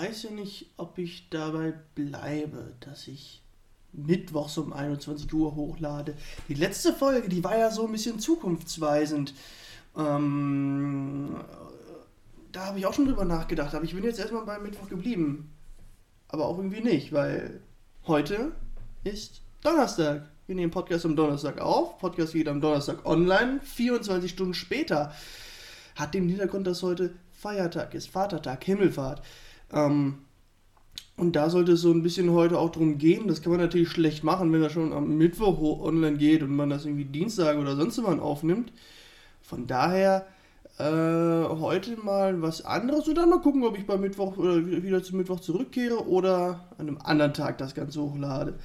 Weiß ja nicht, ob ich dabei bleibe, dass ich mittwochs um 21 Uhr hochlade. Die letzte Folge, die war ja so ein bisschen zukunftsweisend. Ähm, da habe ich auch schon drüber nachgedacht, aber ich bin jetzt erstmal beim Mittwoch geblieben. Aber auch irgendwie nicht, weil heute ist Donnerstag. Wir nehmen Podcast am Donnerstag auf. Podcast geht am Donnerstag online. 24 Stunden später. Hat den Hintergrund, dass heute Feiertag ist, Vatertag, Himmelfahrt. Ähm, und da sollte es so ein bisschen heute auch drum gehen. Das kann man natürlich schlecht machen, wenn er schon am Mittwoch online geht und man das irgendwie Dienstag oder sonst wann aufnimmt. Von daher äh, heute mal was anderes und dann mal gucken, ob ich beim Mittwoch oder wieder zum Mittwoch zurückkehre oder an einem anderen Tag das Ganze hochlade.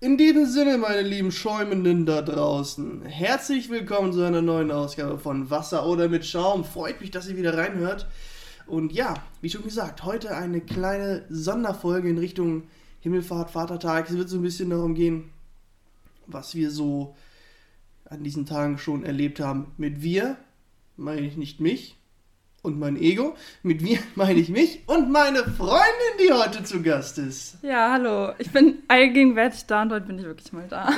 In diesem Sinne, meine lieben Schäumenden da draußen, herzlich willkommen zu einer neuen Ausgabe von Wasser oder mit Schaum. Freut mich, dass ihr wieder reinhört. Und ja, wie schon gesagt, heute eine kleine Sonderfolge in Richtung Himmelfahrt, Vatertag. Es wird so ein bisschen darum gehen, was wir so an diesen Tagen schon erlebt haben. Mit wir meine ich nicht mich und mein Ego. Mit wir meine ich mich und meine Freundin, die heute zu Gast ist. Ja, hallo. Ich bin allgegenwärtig da und heute bin ich wirklich mal da.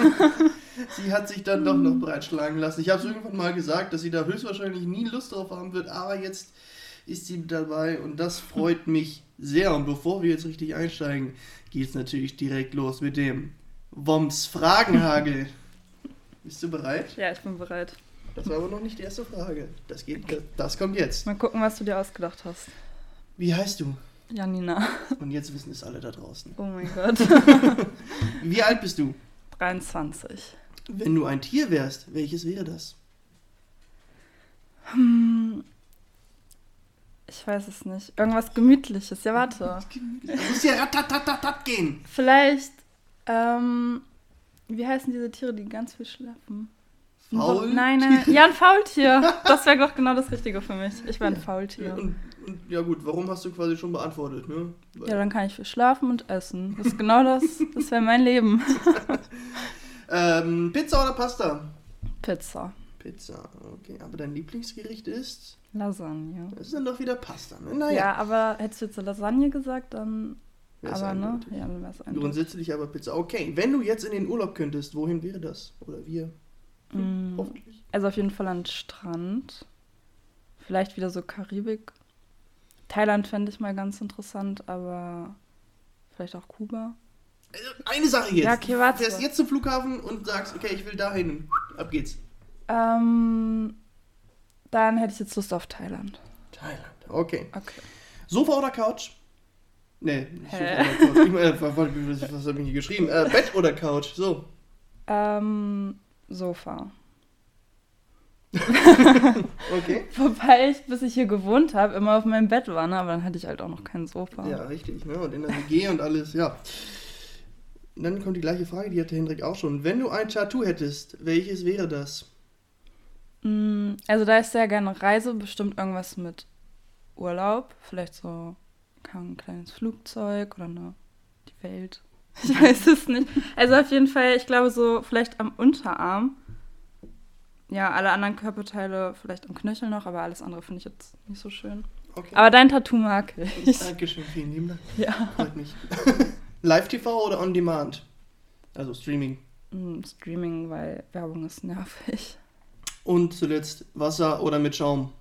sie hat sich dann doch noch breitschlagen lassen. Ich habe es irgendwann mal gesagt, dass sie da höchstwahrscheinlich nie Lust drauf haben wird, aber jetzt ist sie dabei und das freut mich sehr. Und bevor wir jetzt richtig einsteigen, geht es natürlich direkt los mit dem Woms Fragenhagel. Bist du bereit? Ja, ich bin bereit. Das war aber noch nicht die erste Frage. Das, geht, das kommt jetzt. Mal gucken, was du dir ausgedacht hast. Wie heißt du? Janina. Und jetzt wissen es alle da draußen. Oh mein Gott. Wie alt bist du? 23. Wenn du ein Tier wärst, welches wäre das? Hm, ich weiß es nicht. Irgendwas Gemütliches. Ja, warte. Du musst ja ratatatatat gehen. Vielleicht, ähm, wie heißen diese Tiere, die ganz viel schlafen? Faultier? Nein, nein, ja, ein Faultier. Das wäre doch genau das Richtige für mich. Ich wäre ein Faultier. Ja, und, und, ja gut, warum hast du quasi schon beantwortet, ne? Weil ja, dann kann ich viel schlafen und essen. Das ist genau das, das wäre mein Leben. ähm, Pizza oder Pasta? Pizza. Pizza, okay. Aber dein Lieblingsgericht ist? Lasagne. Das ist dann doch wieder Pasta, ne? Naja. Ja, aber hättest du jetzt Lasagne gesagt, dann. Wär's aber, ne? Ja, dann wäre es einfach. Grundsätzlich aber Pizza. Okay, wenn du jetzt in den Urlaub könntest, wohin wäre das? Oder wir? Hm, hoffentlich. Also auf jeden Fall an Strand. Vielleicht wieder so Karibik. Thailand fände ich mal ganz interessant, aber vielleicht auch Kuba. Also eine Sache jetzt. Ja, okay, warte. Du fährst jetzt zum Flughafen und sagst, okay, ich will dahin. Ab geht's. Ähm, dann hätte ich jetzt Lust auf Thailand. Thailand, okay. Okay. Sofa oder Couch? Nee, nicht Hä? Sofa oder Couch. Ich, äh, was, was habe ich hier geschrieben? Äh, Bett oder Couch? So. Ähm, Sofa. okay. Wobei ich, bis ich hier gewohnt habe, immer auf meinem Bett war, ne? aber dann hatte ich halt auch noch kein Sofa. Ja, richtig. Ne? Und in der WG und alles, ja. Und dann kommt die gleiche Frage, die hatte Hendrik auch schon. Wenn du ein Tattoo hättest, welches wäre das? Mm, also da ist sehr gerne Reise, bestimmt irgendwas mit Urlaub. Vielleicht so ein kleines Flugzeug oder eine, die Welt. Ich weiß es nicht. Also auf jeden Fall, ich glaube so vielleicht am Unterarm. Ja, alle anderen Körperteile vielleicht am Knöchel noch, aber alles andere finde ich jetzt nicht so schön. Okay. Aber dein Tattoo mag ich. Dankeschön, vielen lieben Dank. Ja. Freut mich. Live-TV oder On Demand? Also Streaming. Mm, Streaming, weil Werbung ist nervig. Und zuletzt Wasser oder mit Schaum?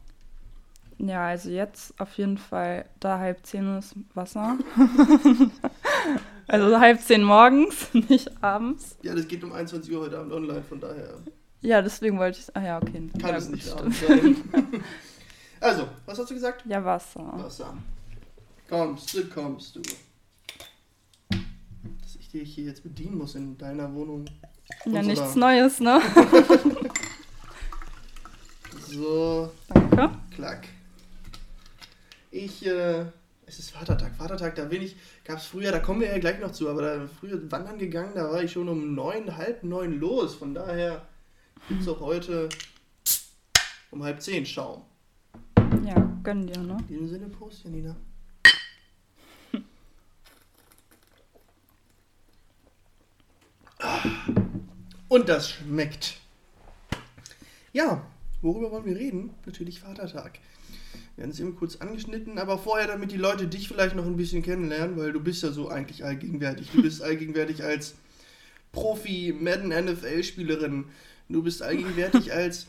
Ja, also jetzt auf jeden Fall, da halb zehn ist Wasser. also halb zehn morgens, nicht abends. Ja, das geht um 21 Uhr heute Abend online, von daher. Ja, deswegen wollte ich. Ah ja, okay. Kann ja, es nicht abends sein. also, was hast du gesagt? Ja, Wasser. Wasser. Kommst du, kommst du. Dass ich dich hier jetzt bedienen muss in deiner Wohnung. Ja, nichts Neues, ne? So. Danke. Klack. Ich äh, Es ist Vatertag. Vatertag, da bin ich, gab es früher, da kommen wir ja gleich noch zu, aber da früher wandern gegangen, da war ich schon um neun, halb neun los. Von daher gibt es auch heute um halb zehn Schaum. Ja, gönn dir, ne? In diesem Sinne, Prost, Janina. Und das schmeckt. Ja, worüber wollen wir reden? Natürlich Vatertag. Wir haben es eben kurz angeschnitten, aber vorher, damit die Leute dich vielleicht noch ein bisschen kennenlernen, weil du bist ja so eigentlich allgegenwärtig. Du bist allgegenwärtig als Profi, Madden NFL-Spielerin. Du bist allgegenwärtig als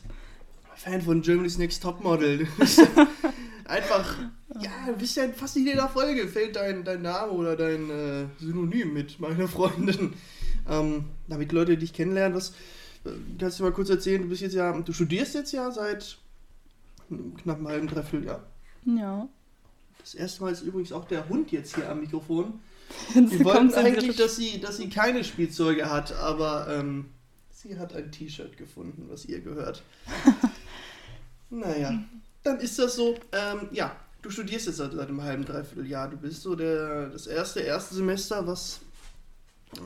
Fan von Germany's Next Topmodel. Einfach, ja, du bist ja in fast in jeder Folge fällt dein, dein Name oder dein äh, Synonym mit, meine Freundin. Ähm, damit Leute dich kennenlernen, was kannst du mal kurz erzählen? Du bist jetzt ja, du studierst jetzt ja seit knapp einem halben, dreiviertel Jahr. Ja. Das erste Mal ist übrigens auch der Hund jetzt hier am Mikrofon. Wir wollten eigentlich, dass sie, dass sie keine Spielzeuge hat, aber ähm, sie hat ein T-Shirt gefunden, was ihr gehört. naja, dann ist das so. Ähm, ja, du studierst jetzt seit, seit einem halben, dreiviertel Jahr. Du bist so der, das erste, erste Semester, was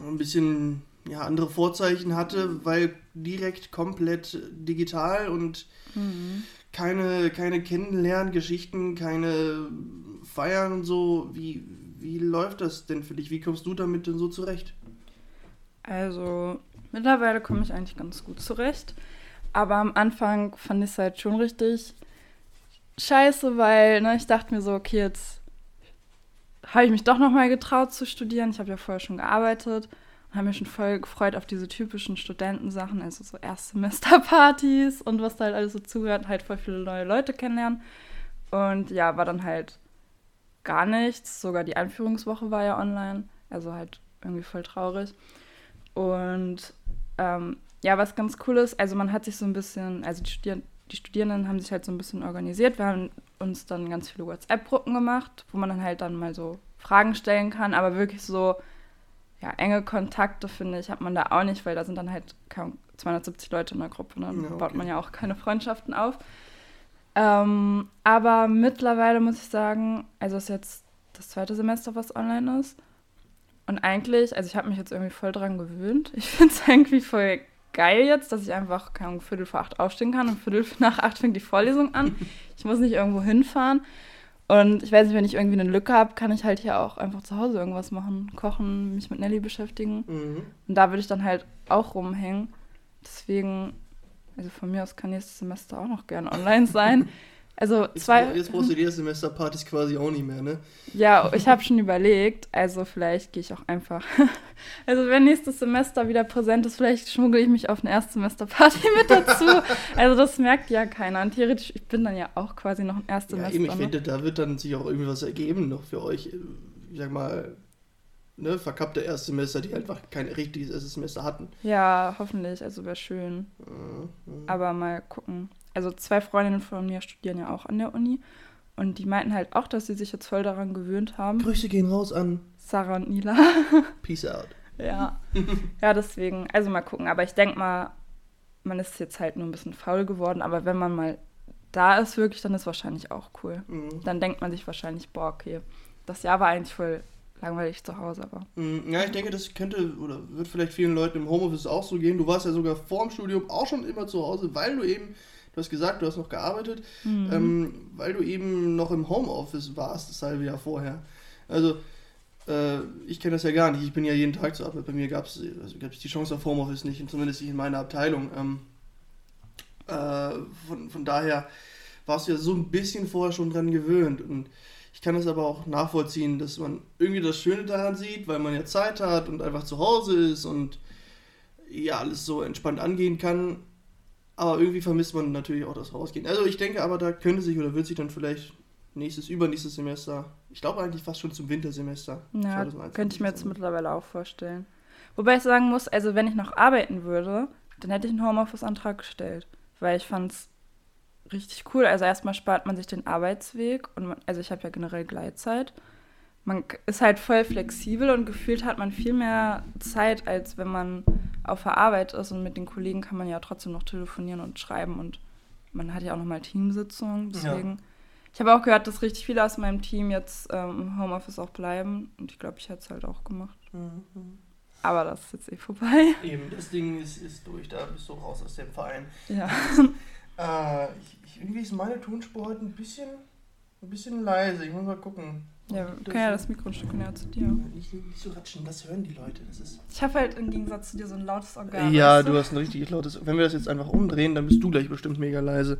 ein bisschen ja, andere Vorzeichen hatte, weil direkt komplett digital und Mhm. keine, keine Kennenlerngeschichten, keine Feiern und so. Wie, wie läuft das denn für dich? Wie kommst du damit denn so zurecht? Also, mittlerweile komme ich eigentlich ganz gut zurecht. Aber am Anfang fand ich es halt schon richtig scheiße, weil ne, ich dachte mir so, okay, jetzt habe ich mich doch nochmal getraut zu studieren. Ich habe ja vorher schon gearbeitet und habe mich schon voll gefreut auf diese typischen Studentensachen, also so Erstsemesterpartys und was da halt alles so zugehört, halt voll viele neue Leute kennenlernen. Und ja, war dann halt gar nichts. Sogar die Einführungswoche war ja online, also halt irgendwie voll traurig. Und ähm, ja, was ganz cool ist, also man hat sich so ein bisschen, also die, Studier die Studierenden haben sich halt so ein bisschen organisiert. Wir haben uns dann ganz viele WhatsApp-Gruppen gemacht, wo man dann halt dann mal so Fragen stellen kann, aber wirklich so ja, enge Kontakte, finde ich, hat man da auch nicht, weil da sind dann halt kaum 270 Leute in der Gruppe. Ne? Dann Ja, okay. baut man ja auch keine Freundschaften auf. Ähm, aber mittlerweile muss ich sagen, also es ist jetzt das zweite Semester, was online ist. Und eigentlich, also ich habe mich jetzt irgendwie voll dran gewöhnt. Ich finde es irgendwie voll geil jetzt, dass ich einfach keine Ahnung, Viertel vor acht aufstehen kann und Viertel nach acht fängt die Vorlesung an. Ich muss nicht irgendwo hinfahren. Und ich weiß nicht, wenn ich irgendwie eine Lücke habe, kann ich halt hier auch einfach zu Hause irgendwas machen. Kochen, mich mit Nelly beschäftigen. Mhm. Und da würde ich dann halt auch rumhängen. Deswegen, also von mir aus kann nächstes Semester auch noch gern online sein. Also Jetzt, zwei. jetzt brauchst du die Erstsemesterpartys quasi auch nicht mehr, ne? Ja, ich habe schon überlegt, also vielleicht gehe ich auch einfach. Also wenn nächstes Semester wieder präsent ist, vielleicht schmuggle ich mich auf eine Erstsemesterparty mit dazu. Also das merkt ja keiner. Und theoretisch, ich bin dann ja auch quasi noch ein Ja, Erstsemester. eben, ich ne? finde, da wird dann sich auch irgendwie was ergeben noch für euch. Ich sag mal, ne, verkappte Erstsemester, die einfach kein richtiges erstes Semester hatten. ja, hoffentlich, also wäre schön. Mhm. Aber mal gucken. Also zwei Freundinnen von mir studieren ja auch an der Uni. Und die meinten halt auch, dass sie sich jetzt voll daran gewöhnt haben. Grüße gehen raus an Sarah und Nila. Peace out. Ja. ja, deswegen, also mal gucken. Aber ich denke mal, man ist jetzt halt nur ein bisschen faul geworden. Aber wenn man mal da ist, wirklich, dann ist wahrscheinlich auch cool. Mhm. Dann denkt man sich wahrscheinlich, boah, okay, das Jahr war eigentlich voll langweilig zu Hause, aber. Mhm, Ja, ich denke, das könnte oder wird vielleicht vielen Leuten im Homeoffice auch so gehen. Du warst ja sogar vor dem Studium auch schon immer zu Hause, weil du eben, du hast gesagt, du hast noch gearbeitet, Mhm. ähm, weil du eben noch im Homeoffice warst, das halbe Jahr vorher. Also, äh, ich kenne das ja gar nicht. Ich bin ja jeden Tag zur Arbeit. Bei mir gab es also gab's die Chance auf Homeoffice nicht, zumindest nicht in meiner Abteilung. Ähm, äh, von, von daher warst du ja so ein bisschen vorher schon dran gewöhnt. Und ich kann es aber auch nachvollziehen, dass man irgendwie das Schöne daran sieht, weil man ja Zeit hat und einfach zu Hause ist und ja, alles so entspannt angehen kann. Aber irgendwie vermisst man natürlich auch das Rausgehen. Also ich denke aber, da könnte sich oder wird sich dann vielleicht nächstes, übernächstes Semester, ich glaube eigentlich fast schon zum Wintersemester. Ja, 2021 könnte ich mir jetzt sein. mittlerweile auch vorstellen. Wobei ich sagen muss, also wenn ich noch arbeiten würde, dann hätte ich einen Homeoffice-Antrag gestellt. Weil ich fand es richtig cool. Also erstmal spart man sich den Arbeitsweg und man, also ich habe ja generell Gleitzeit. Man ist halt voll flexibel und gefühlt hat man viel mehr Zeit, als wenn man auf der Arbeit ist und mit den Kollegen kann man ja trotzdem noch telefonieren und schreiben und man hat ja auch nochmal Teamsitzungen. Deswegen Ich habe auch gehört, dass richtig viele aus meinem Team jetzt ähm, im Homeoffice auch bleiben. Und ich glaube, ich hätte es halt auch gemacht. Mhm. Aber das ist jetzt eh vorbei. Eben, das Ding ist, ist durch, da bist du raus aus dem Verein. Ja. Äh, ich, ich, irgendwie ist meine Tonspur heute ein bisschen, ein bisschen leise. Ich muss mal gucken. Ja, wir können ja das Mikro ein Stück näher zu dir. Nicht, nicht so ratschen, das hören die Leute. Das ist Ich habe halt im Gegensatz zu dir so ein lautes Organ. ja, weißt du hast ein richtig lautes. Wenn wir das jetzt einfach umdrehen, dann bist du gleich bestimmt mega leise.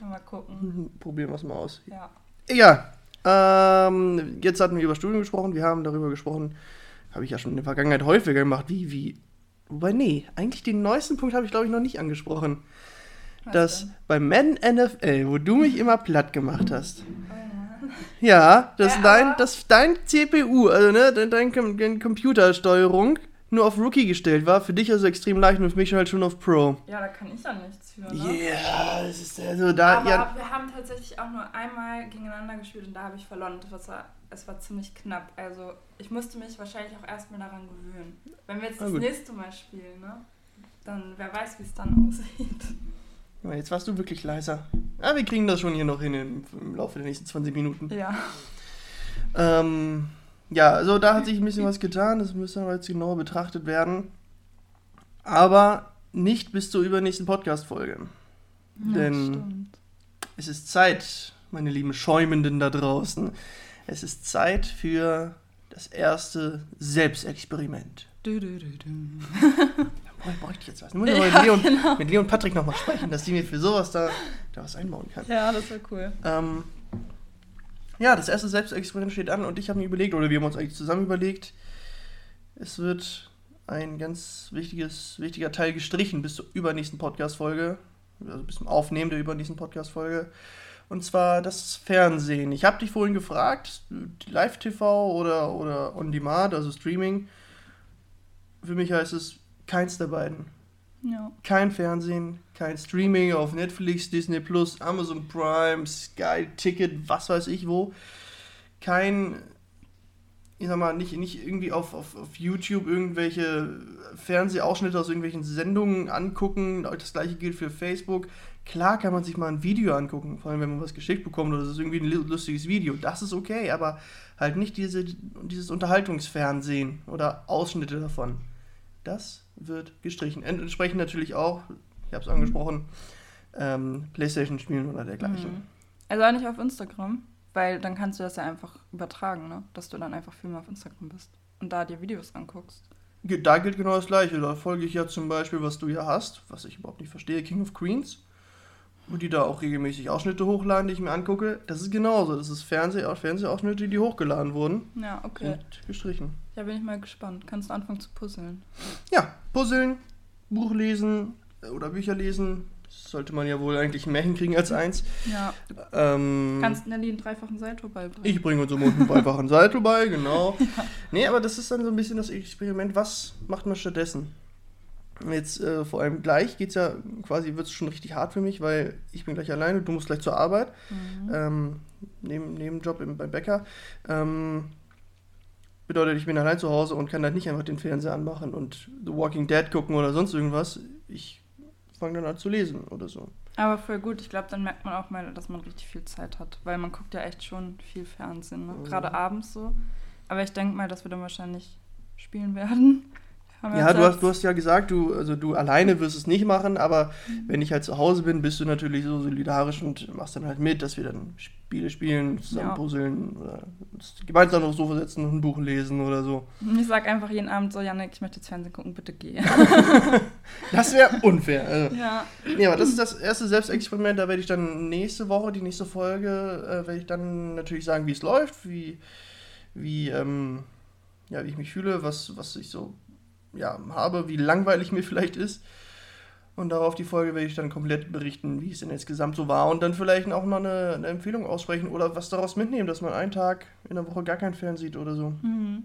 Mal gucken. Probieren wir es mal aus. Ja. Egal. Ähm, jetzt hatten wir über Studium gesprochen. Wir haben darüber gesprochen, habe ich ja schon in der Vergangenheit häufiger gemacht, wie, wie. Wobei, nee, eigentlich den neuesten Punkt habe ich, glaube ich, noch nicht angesprochen. Was dass denn? beim Madden NFL, wo du mich immer platt gemacht hast, Oh ja, dass Ja, dein, dass dein CPU, also ne, dein, dein, Com- deine Computersteuerung nur auf Rookie gestellt war, für dich also extrem leicht und für mich halt schon auf Pro. Ja, da kann ich ja nichts für, ne? Ja, das ist also da, Aber ja, wir haben tatsächlich auch nur einmal gegeneinander gespielt und da habe ich verloren. Das war, es war ziemlich knapp. Also ich musste mich wahrscheinlich auch erstmal daran gewöhnen. Wenn wir jetzt Na das gut. nächste Mal spielen, ne? Dann wer weiß, wie es dann aussieht. Ja, jetzt warst du wirklich leiser. Ja, wir kriegen das schon hier noch hin im, im Laufe der nächsten 20 Minuten. Ja. Ähm, ja, also da hat sich ein bisschen was getan, das müsste aber jetzt genauer betrachtet werden. Aber nicht bis zur übernächsten Podcast-Folge. Denn- stimmt. Es ist Zeit, meine lieben Schäumenden da draußen. Es ist Zeit für das erste Selbstexperiment. Du, du, du, du. Bräuchte ich jetzt was. Ich mal Ja, mit, Leon, genau. mit Leon Patrick nochmal sprechen, dass die mir für sowas da, da was einbauen kann. Ja, das wäre cool. Ähm, ja, das erste Selbstexperiment steht an und ich habe mir überlegt, oder wir haben uns eigentlich zusammen überlegt, es wird ein ganz wichtiges, wichtiger Teil gestrichen bis zur übernächsten Podcast-Folge, also bis zum Aufnehmen der übernächsten Podcast-Folge. Und zwar das Fernsehen. Ich habe dich vorhin gefragt, Live-TV oder, oder On-Demand, also Streaming. Für mich heißt es keins der beiden Ja. kein Fernsehen, kein Streaming auf Netflix, Disney Plus, Amazon Prime, Sky Ticket, was weiß ich wo. Kein, ich sag mal, nicht, nicht irgendwie auf, auf, auf YouTube irgendwelche Fernsehausschnitte aus irgendwelchen Sendungen angucken. Das gleiche gilt für Facebook. Klar kann man sich mal ein Video angucken, vor allem wenn man was geschickt bekommt oder es ist irgendwie ein lu- lustiges Video. Das ist okay, aber halt nicht diese, dieses Unterhaltungsfernsehen oder Ausschnitte davon. Das wird gestrichen. Ent- Entsprechend natürlich auch, ich habe es angesprochen, ähm, Playstation spielen oder dergleichen. Mhm. Also auch nicht auf Instagram, weil dann kannst du das ja einfach übertragen, ne? Dass du dann einfach viel mehr auf Instagram bist und da dir Videos anguckst. Da gilt genau das Gleiche. Da folge ich ja zum Beispiel, was du ja hast, was ich überhaupt nicht verstehe, King of Queens. Wo die da auch regelmäßig Ausschnitte hochladen, die ich mir angucke. Das ist genauso. Das ist Fernseh Fernsehausschnitte, die hochgeladen wurden Ja, okay. und gestrichen. Ja, bin ich mal gespannt. Kannst du anfangen zu puzzeln? Ja, puzzeln, Buch lesen äh, oder Bücher lesen. Sollte man ja wohl eigentlich mehr hinkriegen als eins. Ja. Ähm, Kannst Nelly einen dreifachen Salto beibringen. Ich bringe uns einen Salto bei, genau. Nee, aber das ist dann so ein bisschen das Experiment, was macht man stattdessen? Jetzt äh, vor allem gleich geht es ja quasi, wird es schon richtig hart für mich, weil ich bin gleich alleine, du musst gleich zur Arbeit, Mhm. ähm, neben, neben Job im, beim Bäcker. Ähm, bedeutet, ich bin allein zu Hause und kann halt nicht einfach den Fernseher anmachen und The Walking Dead gucken oder sonst irgendwas. Ich fange dann an zu lesen oder so. Aber voll gut. Ich glaube, dann merkt man auch mal, dass man richtig viel Zeit hat. Weil man guckt ja echt schon viel Fernsehen, ne? Gerade abends so. Aber ich denke mal, dass wir dann wahrscheinlich spielen werden. Ja, du hast, du hast ja gesagt, du, also du alleine wirst es nicht machen, aber wenn ich halt zu Hause bin, bist du natürlich so solidarisch und machst dann halt mit, dass wir dann Spiele spielen, zusammen Ja. puzzeln oder uns gemeinsam aufs Sofa setzen und ein Buch lesen oder so. Ich sag einfach jeden Abend so, Janik, ich möchte jetzt Fernsehen gucken, bitte geh. Das wäre unfair. Also, ja. nee, aber das ist das erste Selbstexperiment, da werde ich dann nächste Woche, die nächste Folge, äh, werde ich dann natürlich sagen, wie es läuft, wie, wie, ähm, ja, wie ich mich fühle, was, was ich so ja, habe, wie langweilig mir vielleicht ist. Und darauf die Folge werde ich dann komplett berichten, wie es denn insgesamt so war und dann vielleicht auch noch eine, eine Empfehlung aussprechen oder was daraus mitnehmen, dass man einen Tag in der Woche gar keinen Fern sieht oder so. Mhm.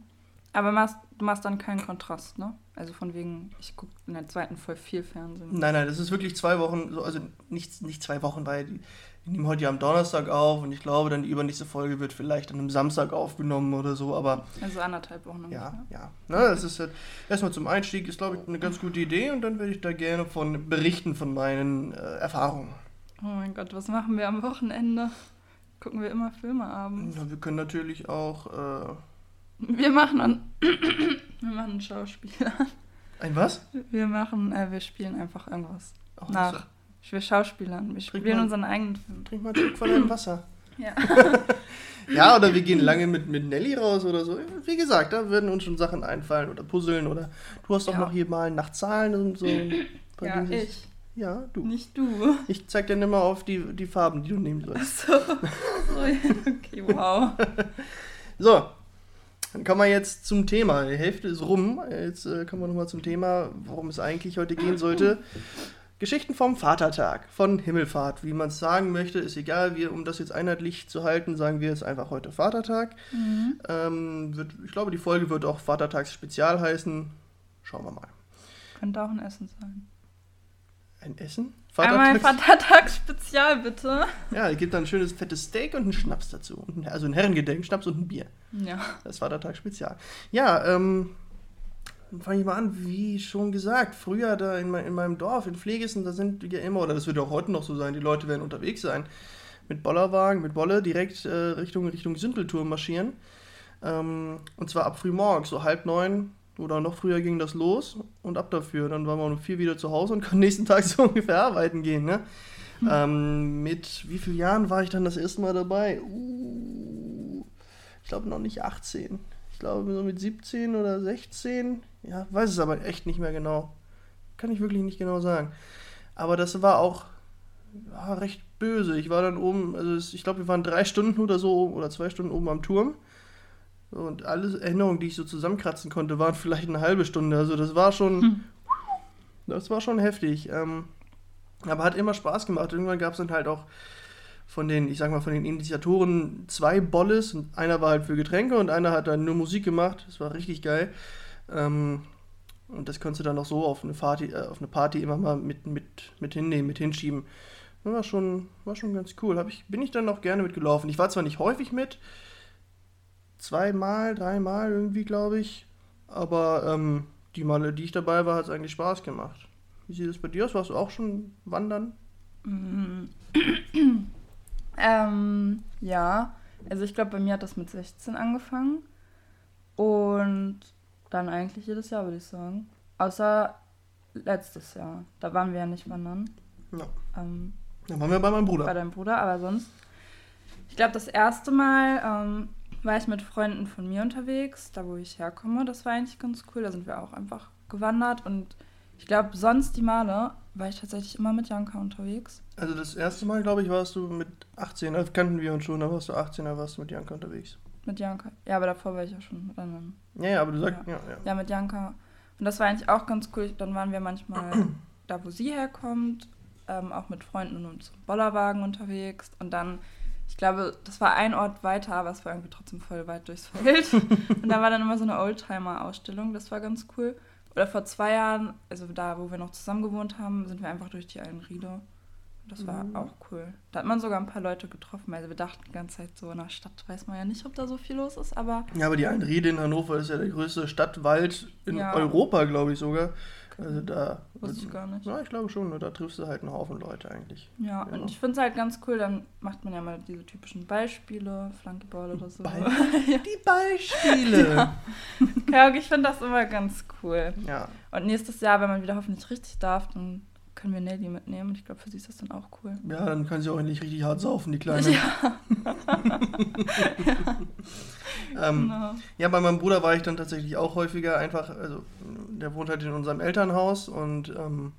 Aber machst, du machst dann keinen Kontrast, ne? Also von wegen, ich gucke in der zweiten voll viel Fernsehen. Nein, nein, das ist wirklich zwei Wochen, so, also nicht, nicht zwei Wochen, weil die, wir nehmen heute ja am Donnerstag auf und ich glaube, dann die übernächste Folge wird vielleicht an einem Samstag aufgenommen oder so, aber Also anderthalb Wochen ja, ungefähr. ja. Ne, das ist halt, erstmal zum Einstieg ist, glaube ich, eine ganz gute Idee und dann werde ich da gerne von berichten von meinen äh, Erfahrungen. Oh mein Gott, was machen wir am Wochenende? gucken wir immer Filme abends. Ja, wir können natürlich auch. Äh, Wir machen dann. wir machen einen Schauspieler. ein was? Wir machen, äh, wir spielen einfach irgendwas Ach, nach. so. Wir schauspielern. Wir Trink spielen mal- unseren eigenen Film. Trink mal ein Stück von deinem Wasser. Ja. Ja, oder wir gehen lange mit, mit Nelly raus oder so. Wie gesagt, da werden uns schon Sachen einfallen oder puzzeln oder du hast doch Ja. noch hier mal nach Zahlen und so. Ja, Dieses- ich. Ja, du. Nicht du. Ich zeig dir immer auf die, die Farben, die du nehmen sollst. So. so okay, wow. So, dann kommen wir jetzt zum Thema. Die Hälfte ist rum. Jetzt äh, kommen wir nochmal zum Thema, worum es eigentlich heute gehen sollte. Geschichten vom Vatertag, von Himmelfahrt. Wie man es sagen möchte, ist egal. Wir, um das jetzt einheitlich zu halten, sagen wir jetzt einfach heute Vatertag. Mhm. Ähm, wird, ich glaube, die Folge wird auch Vatertagsspezial heißen. Schauen wir mal. Könnte auch ein Essen sein. Ein Essen? Einmal Vatertags- Vatertagsspezial, bitte. ja, es gibt dann ein schönes fettes Steak und einen Schnaps dazu. Ein- Also ein Herrengedenk, Schnaps und ein Bier. Ja. Das Vatertagsspezial. Ja, ähm, dann fange ich mal an. Wie schon gesagt, früher da in, mein, in meinem Dorf, in Pflegessen, da sind ja immer, oder das wird auch heute noch so sein, die Leute werden unterwegs sein. Mit Bollerwagen, mit Bolle direkt äh, Richtung, Richtung Sündelturm marschieren. Ähm, und zwar ab frühmorgens, so halb neun oder noch früher ging das los und ab dafür. Dann waren wir um vier wieder zu Hause und konnten nächsten Tag so ungefähr arbeiten gehen. Ne? Ähm, mit wie vielen Jahren war ich dann das erste Mal dabei? Uh, ich glaube noch nicht 18. Ich glaube so mit 17 oder 16. Ja, weiß es aber echt nicht mehr genau. Kann ich wirklich nicht genau sagen. Aber das war auch ja, recht böse. Ich war dann oben, also ich glaube, wir waren drei Stunden oder so oder zwei Stunden oben am Turm. Und alle Erinnerungen, die ich so zusammenkratzen konnte, waren vielleicht eine halbe Stunde. Also das war schon, Hm. das war schon heftig. Ähm, aber hat immer Spaß gemacht. Irgendwann gab es dann halt auch von den, ich sag mal, von den Initiatoren zwei Bolles. Und einer war halt für Getränke und einer hat dann nur Musik gemacht. Das war richtig geil. Ähm, und das konntest du dann auch so auf eine Party, äh, auf eine Party immer mal mit, mit, mit hinnehmen, mit hinschieben. Das war schon, war schon ganz cool. Hab ich, bin ich dann auch gerne mitgelaufen. Ich war zwar nicht häufig mit, zweimal, dreimal irgendwie, glaube ich. Aber ähm, die Male, die ich dabei war, hat es eigentlich Spaß gemacht. Wie sieht es bei dir aus? Warst du auch schon wandern? Mm. ähm, ja, also ich glaube, bei mir hat das mit 16 angefangen. Und dann eigentlich jedes Jahr, würde ich sagen. Außer letztes Jahr. Da waren wir ja nicht wandern. Ja. Ähm, Dann waren wir bei meinem bei Bruder. deinem Bruder, aber sonst. Ich glaube, das erste Mal ähm, war ich mit Freunden von mir unterwegs, da wo ich herkomme. Das war eigentlich ganz cool. Da sind wir auch einfach gewandert. Und ich glaube, sonst die Male war ich tatsächlich immer mit Janka unterwegs. Also das erste Mal, glaube ich, warst du mit 18, da kannten wir uns schon, da warst du 18, da warst du mit Janka unterwegs. Mit Janka. Ja, aber davor war ich ja schon mit anderen. Ja, ja, aber du sagst, ja, ja. Ja, mit Janka. Und das war eigentlich auch ganz cool. Dann waren wir manchmal da, wo sie herkommt, ähm, auch mit Freunden und unserem Bollerwagen unterwegs. Und dann, ich glaube, das war ein Ort weiter, aber es war irgendwie trotzdem voll weit durchs Feld. und da war dann immer so eine Oldtimer-Ausstellung. Das war ganz cool. Oder vor zwei Jahren, also da, wo wir noch zusammen gewohnt haben, sind wir einfach durch die Allenriede. Das war Mhm. auch cool. Da hat man sogar ein paar Leute getroffen. Also wir dachten die ganze Zeit so, in der Stadt weiß man ja nicht, ob da so viel los ist, aber Ja, aber die Einriede in Hannover ist ja der größte Stadtwald in Ja. Europa, glaube ich sogar. Also da. wusste ich gar nicht. Ja, ich glaube schon, da triffst du halt einen Haufen Leute eigentlich. Ja, Genau. und ich finde es halt ganz cool, dann macht man ja mal diese typischen Beispiele, Flunkyball oder so. Ball- Die Beispiele! Ja. ja, ich finde das immer ganz cool. ja. Und nächstes Jahr, wenn man wieder hoffentlich richtig darf, dann können wir Nelly mitnehmen. Und ich glaube, für sie ist das dann auch cool. dann kann sie auch endlich richtig hart saufen, die Kleine. Ja, Ähm, genau. Ja, bei meinem Bruder war ich dann tatsächlich auch häufiger einfach, also der wohnt halt in unserem Elternhaus und ähm,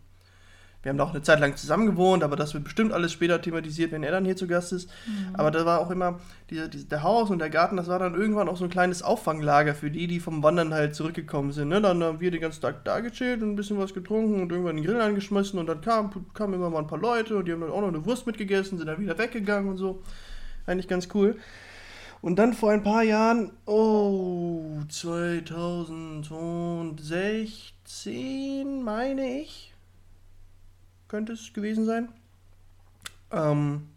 wir haben da auch eine Zeit lang zusammen gewohnt, aber das wird bestimmt alles später thematisiert, wenn er dann hier zu Gast ist. Mhm. Aber da war auch immer, diese, diese, der Haus und der Garten, das war dann irgendwann auch so ein kleines Auffanglager für die, die vom Wandern halt zurückgekommen sind. Ne? Dann haben wir den ganzen Tag da gechillt und ein bisschen was getrunken und irgendwann den Grill angeschmissen und dann kamen kam immer mal ein paar Leute und die haben dann auch noch eine Wurst mitgegessen, sind dann wieder weggegangen und so. Eigentlich ganz cool. Und dann vor ein paar Jahren, oh, 2016, meine ich, könnte es gewesen sein. Ähm,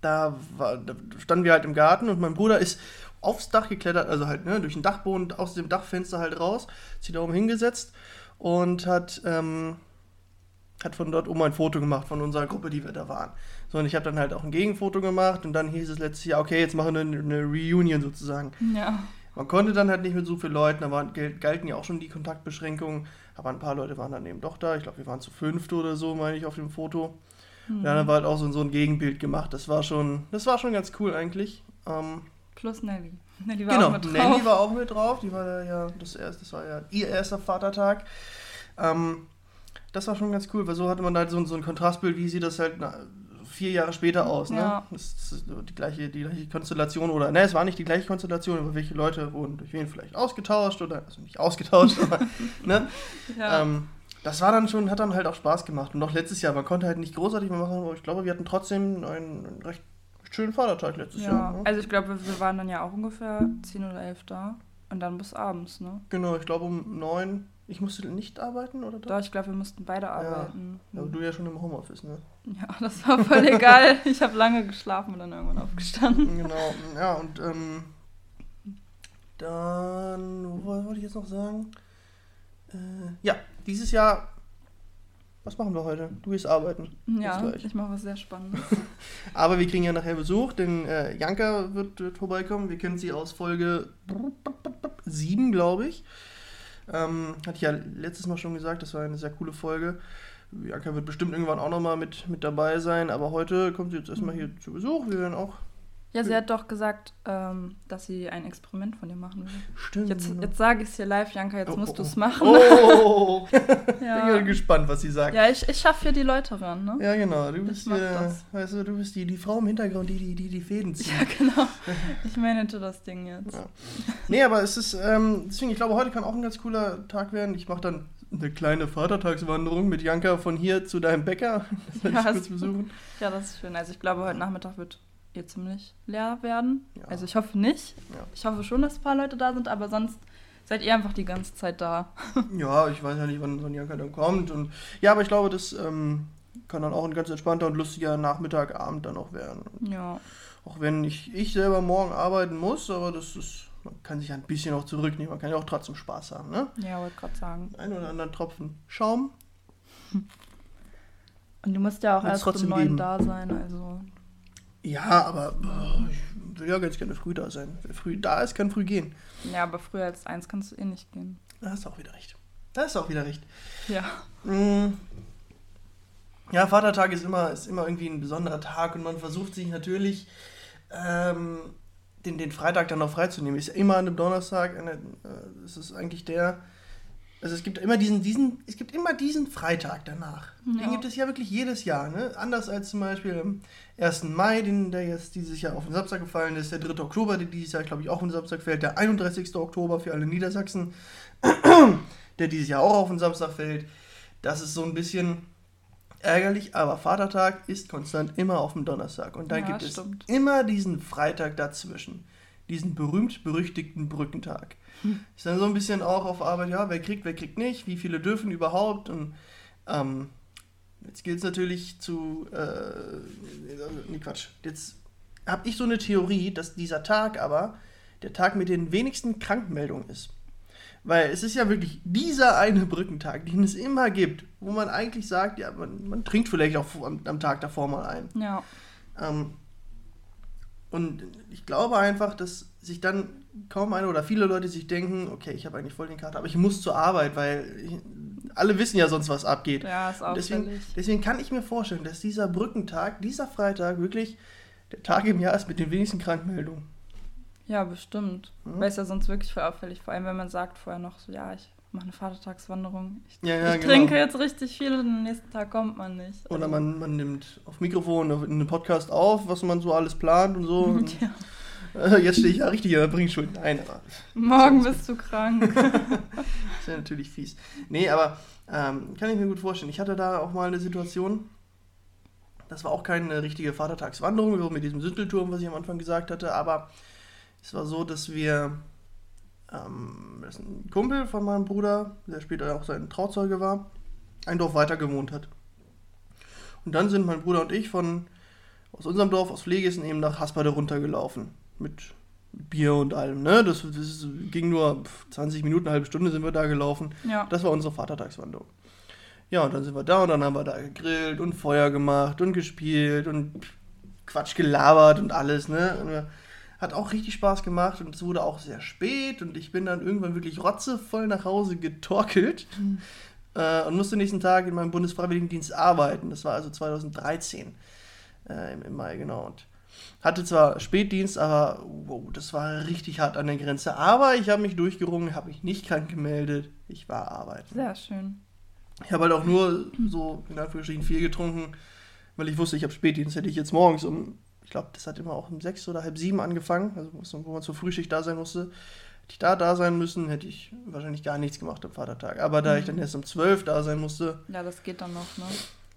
da, war, da standen wir halt im Garten und mein Bruder ist aufs Dach geklettert, also halt ne, durch den Dachboden, aus dem Dachfenster halt raus, hat sich da oben hingesetzt und hat, ähm, hat von dort oben ein Foto gemacht von unserer Gruppe, die wir da waren. So, und ich habe dann halt auch ein Gegenfoto gemacht und dann hieß es letztes Jahr, okay, jetzt machen wir eine, eine Reunion sozusagen. Ja. Man konnte dann halt nicht mit so vielen Leuten, da waren, gel- galten ja auch schon die Kontaktbeschränkungen, aber ein paar Leute waren dann eben doch da. Ich glaube, wir waren zu fünft oder so, meine ich, auf dem Foto. Mhm. Ja, dann war halt auch so, so ein Gegenbild gemacht. Das war schon, das war schon ganz cool eigentlich. Ähm, Plus Nelly. Nelly war genau, auch mit drauf. Nanny war auch mit drauf. Die war ja, das, erste, das war ja ihr erster Vatertag. Ähm, das war schon ganz cool, weil so hatte man halt so, so ein Kontrastbild, wie sieht das halt vier Jahre später aus. Ne? Ja. Das ist die gleiche, die gleiche Konstellation oder, ne, es war nicht die gleiche Konstellation, aber welche Leute wurden durch wen vielleicht ausgetauscht oder, also nicht ausgetauscht, aber, ne? Ja. Ähm, das war dann schon, hat dann halt auch Spaß gemacht. Und noch letztes Jahr, man konnte halt nicht großartig mehr machen, aber ich glaube, wir hatten trotzdem einen, recht schönen Vatertag letztes ja. Jahr. Ne? Also ich glaube, wir waren dann ja auch ungefähr 10 oder 11 da. Und dann bis abends, ne? Genau, ich glaube um neun. Ich musste nicht arbeiten, oder? Da, ich glaube, wir mussten beide arbeiten. Aber du ja schon im Homeoffice, ne? Ja, das war voll egal. Ich habe lange geschlafen und dann irgendwann aufgestanden. genau, ja, und ähm, dann, wo wollte ich jetzt noch sagen? Äh, ja, dieses Jahr, was machen wir heute? Du gehst arbeiten. Ja, ich mache was sehr Spannendes. Aber wir kriegen ja nachher Besuch, denn äh, Janka wird, wird vorbeikommen. Wir kennen sie aus Folge 7, glaube ich. Ähm, hatte ich ja letztes Mal schon gesagt, das war eine sehr coole Folge. Janka wird bestimmt irgendwann auch nochmal mit, mit dabei sein, aber heute kommt sie jetzt erstmal hier zu Besuch. Wir werden auch. Ja, sie hat doch gesagt, ähm, dass sie ein Experiment von dir machen will. Stimmt. Jetzt, genau. jetzt sage ich es hier live, Janka, jetzt Oh, musst oh, du es oh. machen. Oh, bin Ja, gespannt, was sie sagt. ja ich, ich schaffe hier die Leute ran, ne? Ja, genau. Du bist, mach äh, weißt du, du bist die, die Frau im Hintergrund, die die, die, die Fäden zieht. Ja, genau. Ich manage das Ding jetzt. Ja. Nee, aber es ist, ähm, deswegen, ich glaube, heute kann auch ein ganz cooler Tag werden. Ich mache dann eine kleine Vatertagswanderung mit Janka von hier zu deinem Bäcker. Das Ja, ich kurz besuchen. Ja, das ist schön. Also ich glaube, heute Nachmittag wird ihr ziemlich leer werden. Ja. Also ich hoffe nicht. Ja. Ich hoffe schon, dass ein paar Leute da sind, aber sonst seid ihr einfach die ganze Zeit da. Ja, ich weiß ja nicht, wann, wann Janka dann kommt. Und, ja, aber ich glaube, das ähm, kann dann auch ein ganz entspannter und lustiger Nachmittag, Abend dann auch werden. Ja. Auch wenn ich, ich selber morgen arbeiten muss, aber das ist, man kann sich ein bisschen auch zurücknehmen. Man kann ja auch trotzdem Spaß haben, ne? Ja, wollte gerade sagen. Ein oder anderen Tropfen Schaum. Und du musst ja auch Wird's erst um neun da sein, also. Ja, aber oh, ich will ja ganz gerne früh da sein. Wer früh da ist, kann früh gehen. Ja, aber früher als eins kannst du eh nicht gehen. Da hast du auch wieder recht. Da hast du auch wieder recht. Ja. Mm. Ja, Vatertag ist immer, ist immer irgendwie ein besonderer Tag und man versucht sich natürlich ähm, den, den Freitag dann noch freizunehmen. Ist ja immer an einem Donnerstag, eine, äh, es ist eigentlich der. Also es gibt immer diesen, diesen, es gibt immer diesen Freitag danach. Den Ja. gibt es ja wirklich jedes Jahr, ne? Anders als zum Beispiel am 1. Mai, den, der jetzt dieses Jahr auf den Samstag gefallen ist, der 3. Oktober, der dieses Jahr, glaube ich, auch auf den Samstag fällt, der 31. Oktober für alle Niedersachsen, der dieses Jahr auch auf den Samstag fällt. Das ist so ein bisschen ärgerlich, aber Vatertag ist konstant immer auf dem Donnerstag. Und dann Ja, gibt es stimmt. immer diesen Freitag dazwischen. Diesen berühmt-berüchtigten Brückentag. Hm. Ist dann so ein bisschen auch auf Arbeit, ja, wer kriegt, wer kriegt nicht, wie viele dürfen überhaupt. Und ähm, jetzt gilt es natürlich zu. Äh, nee, Quatsch. Jetzt habe ich so eine Theorie, dass dieser Tag aber der Tag mit den wenigsten Krankmeldungen ist. Weil es ist ja wirklich dieser eine Brückentag, den es immer gibt, wo man eigentlich sagt, ja, man, man trinkt vielleicht auch am, am Tag davor mal ein. Ja. Ähm, und ich glaube einfach, dass sich dann kaum einer oder viele Leute sich denken, okay, ich habe eigentlich voll den Kater, aber ich muss zur Arbeit, weil ich, alle wissen ja sonst, was abgeht. Ja, ist Und deswegen, deswegen kann ich mir vorstellen, dass dieser Brückentag, dieser Freitag wirklich der Tag im Jahr ist mit den wenigsten Krankmeldungen. Ja, bestimmt. Mhm. Weil es ja sonst wirklich voll auffällig. Vor allem, wenn man sagt vorher noch so, ja, ich mache eine Vatertagswanderung. Ich, Ja, ja, ich genau. trinke jetzt richtig viel und am nächsten Tag kommt man nicht. Oder Also, man, man nimmt auf Mikrofon in einem Podcast auf, was man so alles plant und so. Und, äh, jetzt stehe ich ja richtig in der Bringschuld. Nein, aber Morgen bist du krank. ist ja natürlich fies. Nee, aber ähm, kann ich mir gut vorstellen. Ich hatte da auch mal eine Situation, das war auch keine richtige Vatertagswanderung, so mit diesem Sündelturm, was ich am Anfang gesagt hatte, aber es war so, dass wir, ähm, das ist ein Kumpel von meinem Bruder, der später auch sein Trauzeuge war, ein Dorf weiter gewohnt hat. Und dann sind mein Bruder und ich von aus unserem Dorf, aus Pflegesen, eben nach Hasperde runtergelaufen. Mit Bier und allem, ne? Das, das ging nur pf, 20 Minuten, eine halbe Stunde sind wir da gelaufen. ja. Das war unsere Vatertagswanderung. Ja, und dann sind wir da und dann haben wir da gegrillt und Feuer gemacht und gespielt und Quatsch gelabert und alles, ne? Und wir, hat auch richtig Spaß gemacht und es wurde auch sehr spät und ich bin dann irgendwann wirklich rotzevoll nach Hause getorkelt Mhm. äh, und musste nächsten Tag in meinem Bundesfreiwilligendienst arbeiten. Das war also 2013 äh, im, im Mai, genau. Und hatte zwar Spätdienst, aber wow, das war richtig hart an der Grenze. Aber ich habe mich durchgerungen, habe mich nicht krank gemeldet. Ich war arbeiten. Sehr schön. Ich habe halt auch nur so in Anführungsstrichen viel getrunken, weil ich wusste, ich habe Spätdienst. Hätte ich jetzt morgens um, ich glaube, das hat immer auch um sechs oder halb sieben angefangen, also wo man zur Frühschicht da sein musste. Hätte ich da da sein müssen, hätte ich wahrscheinlich gar nichts gemacht am Vatertag. Aber da ich dann erst um zwölf da sein musste, Ja, das geht dann noch, ne?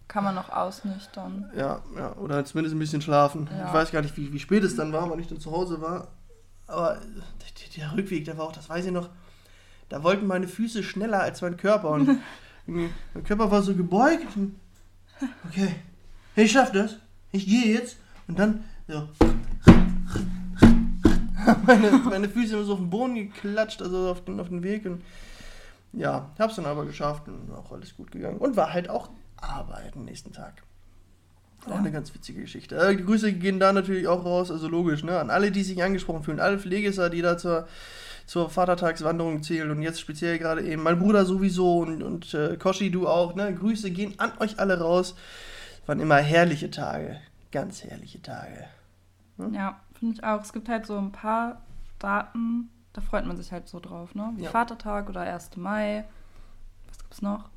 Kann man noch ausnüchtern. ja, ja, oder zumindest ein bisschen schlafen. Ja. Ich weiß gar nicht, wie, wie spät es dann war, wann ich dann zu Hause war. Aber äh, der, der Rückweg, der war auch, das weiß ich noch, da wollten meine Füße schneller als mein Körper. Und mein Körper war so gebeugt. Okay, ich schaff das. Ich gehe jetzt. Und dann so. meine, meine Füße immer so auf den Boden geklatscht, also auf den, auf den Weg. Und ja, hab's dann aber geschafft und auch alles gut gegangen. Und war halt auch arbeiten nächsten Tag. Auch Ja. eine ganz witzige Geschichte. Äh, die Grüße gehen da natürlich auch raus, also logisch, ne? An alle, die sich angesprochen fühlen, alle Pflegesser, die da zur, zur Vatertagswanderung zählen und jetzt speziell gerade eben mein Bruder sowieso und, und äh, Koshi, du auch, ne? Grüße gehen an euch alle raus. Waren immer herrliche Tage. Ganz herrliche Tage. Ja, finde ich auch. Es gibt halt so ein paar Daten, da freut man sich halt so drauf, ne? Wie Ja. Vatertag oder 1. Mai. Was gibt's noch?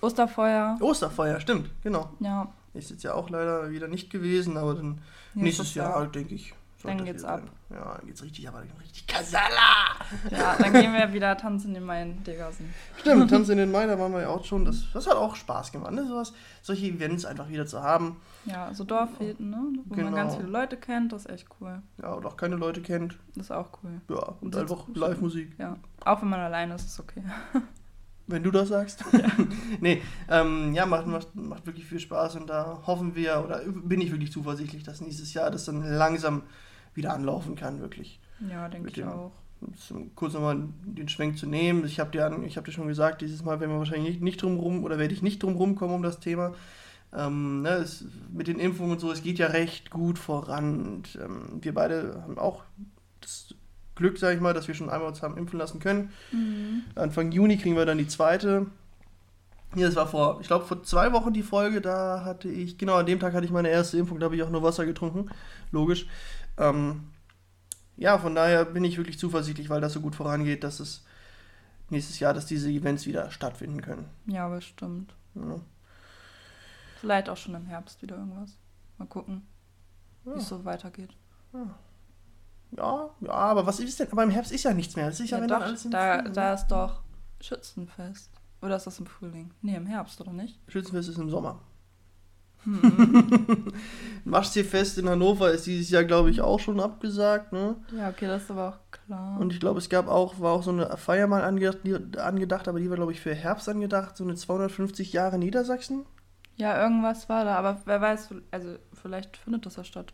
Osterfeuer. Osterfeuer, stimmt, genau. Ja, Ist jetzt ja auch leider wieder nicht gewesen, aber dann Ja, nächstes das Jahr, war- denke ich. Dann geht's ab. sein. Ja, dann geht's richtig, aber dann richtig Kasala! ja dann gehen wir wieder tanzen in meinen Degasen. Stimmt, Tanz in den Mai, da waren wir ja auch schon. Das, das hat auch Spaß gemacht, ne? Sowas, solche Events einfach wieder zu haben. Ja, so Dorffäden, ne? Wo Genau. man ganz viele Leute kennt, das ist echt cool. Ja, und auch keine Leute kennt. Das ist auch cool. Ja, und Und einfach. Live-Musik. Ja. Auch wenn man alleine ist, ist okay. Wenn du das sagst. nee, ähm, ja, macht, macht, macht wirklich viel Spaß und da hoffen wir, oder bin ich wirklich zuversichtlich, dass nächstes Jahr das dann langsam wieder anlaufen kann, wirklich. Ja, denke ich auch. Um kurz nochmal den Schwenk zu nehmen. Ich habe dir, ich hab dir schon gesagt, dieses Mal werden wir wahrscheinlich nicht, nicht drum rum oder werde ich nicht drum rumkommen um das Thema. Ähm, ne, es, mit den Impfungen und so, es geht ja recht gut voran. Und ähm, wir beide haben auch das Glück, sage ich mal, dass wir schon einmal uns haben impfen lassen können. Mhm. Anfang Juni kriegen wir dann die zweite. Ja, das war vor, ich glaube, vor zwei Wochen die Folge, da hatte ich, genau an dem Tag hatte ich meine erste Impfung, da habe ich auch nur Wasser getrunken, logisch. Ähm, ja, von daher bin ich wirklich zuversichtlich, weil das so gut vorangeht, dass es nächstes Jahr, dass diese Events wieder stattfinden können. Ja, bestimmt. Ja. Vielleicht auch schon im Herbst wieder irgendwas. Mal gucken, wie Ja. es so weitergeht. ja, ja, aber was ist denn? Aber im Herbst ist ja nichts mehr. Das ist ja, Ja, doch, alles im da, Frühling, da ist doch Schützenfest. Oder ist das im Frühling? Nee, im Herbst, oder nicht? Schützenfest ist im Sommer. Hm. Waschseefest in Hannover ist dieses Jahr, glaube ich, auch schon abgesagt, ne? ja, okay, das ist aber auch klar. Und ich glaube, es gab auch, war auch so eine Feier mal angedacht, die, angedacht aber die war, glaube ich, für Herbst angedacht, so eine 250 Jahre Niedersachsen. ja, irgendwas war da, aber wer weiß, also vielleicht findet das ja statt.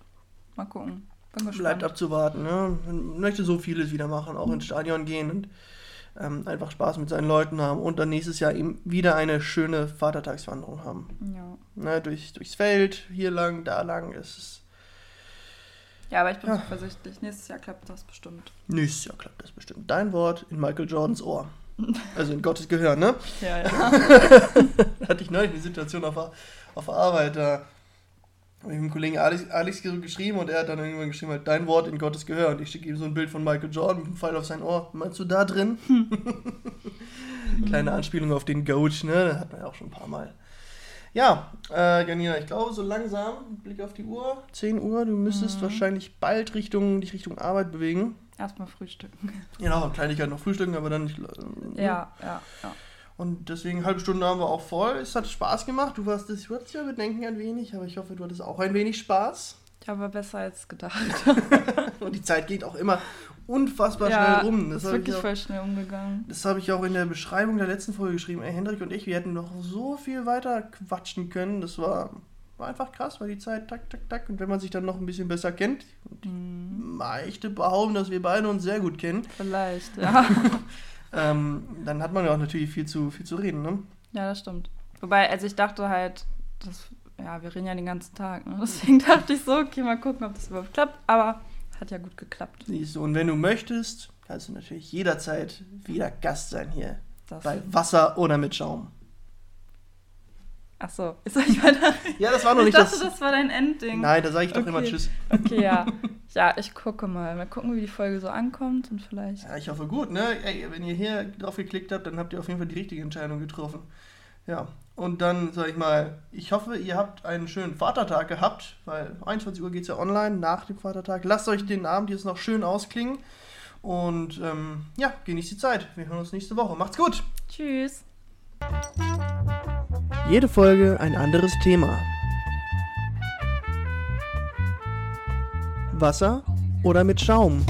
Mal gucken. Bleibt abzuwarten, ne? Man möchte so vieles wieder machen, auch ins Stadion gehen und ähm, einfach Spaß mit seinen Leuten haben und dann nächstes Jahr eben wieder eine schöne Vatertagswanderung haben. Ja. Ne? Durch, durchs Feld, hier lang, da lang, es ist. ja, aber ich bin Ja. zuversichtlich. Nächstes Jahr klappt das bestimmt. Nächstes Jahr klappt das bestimmt. Dein Wort in Michael Jordans Ohr. Also in Gottes Gehör, ne? Ja, ja. Hatte ich neulich eine Situation auf der, auf der Arbeit, da habe ich mit dem Kollegen Alex, Alex geschrieben und er hat dann irgendwann geschrieben, halt, dein Wort in Gottes Gehör. Und ich schicke ihm so ein Bild von Michael Jordan mit einem Pfeil auf sein Ohr. Meinst du da drin? Kleine Anspielung auf den Coach, ne? Das hat man ja auch schon ein paar Mal. Ja, äh, Janina, ich glaube, so langsam, Blick auf die Uhr, 10 Uhr, du müsstest Mhm. wahrscheinlich bald Richtung, dich Richtung Arbeit bewegen. Erstmal frühstücken. Genau, Kleinigkeit noch frühstücken, aber dann nicht. äh, Ja, ja, ja. Und deswegen eine halbe Stunde haben wir auch voll. Es hat Spaß gemacht. Du warst das, hattest ja Bedenken ein wenig, aber ich hoffe, du hattest auch ein wenig Spaß. Ja, aber besser als gedacht. Und die Zeit geht auch immer unfassbar ja, schnell rum. Das ist habe wirklich ich, auch- voll schnell umgegangen. das hab ich auch in der Beschreibung der letzten Folge geschrieben. Ey, Hendrik und ich, wir hätten noch so viel weiter quatschen können. Das war, war einfach krass, weil die Zeit tak, tak, tak. Und wenn man sich dann noch ein bisschen besser kennt, Hm, möchte behaupten, dass wir beide uns sehr gut kennen, vielleicht, ja. ähm, dann hat man ja auch natürlich viel zu, viel zu reden. Ne? ja, das stimmt. Wobei, also ich dachte halt, das, ja, wir reden ja den ganzen Tag. Ne? Deswegen dachte ich so, okay, mal gucken, ob das überhaupt klappt. Aber hat ja gut geklappt. Siehst du, und wenn du möchtest, kannst du natürlich jederzeit wieder Gast sein hier. Das, Bei Wasser oder mit Schaum. Ach so, ist euch weiter? Ja, das war noch Ich nicht dachte, das. das war dein Endding. Nein, da sage ich doch Okay. immer Tschüss. Okay, ja. Ja, ich gucke mal. Mal gucken, wie die Folge so ankommt und vielleicht. Ja, ich hoffe gut, ne? Ey, wenn ihr hier drauf geklickt habt, dann habt ihr auf jeden Fall die richtige Entscheidung getroffen. Ja, und dann sage ich mal, ich hoffe, ihr habt einen schönen Vatertag gehabt, weil 21 Uhr geht es ja online nach dem Vatertag. Lasst euch den Abend jetzt noch schön ausklingen und ähm, ja, genießt die Zeit. Wir hören uns nächste Woche. Macht's gut! Tschüss. Jede Folge ein anderes Thema. Wasser oder mit Schaum?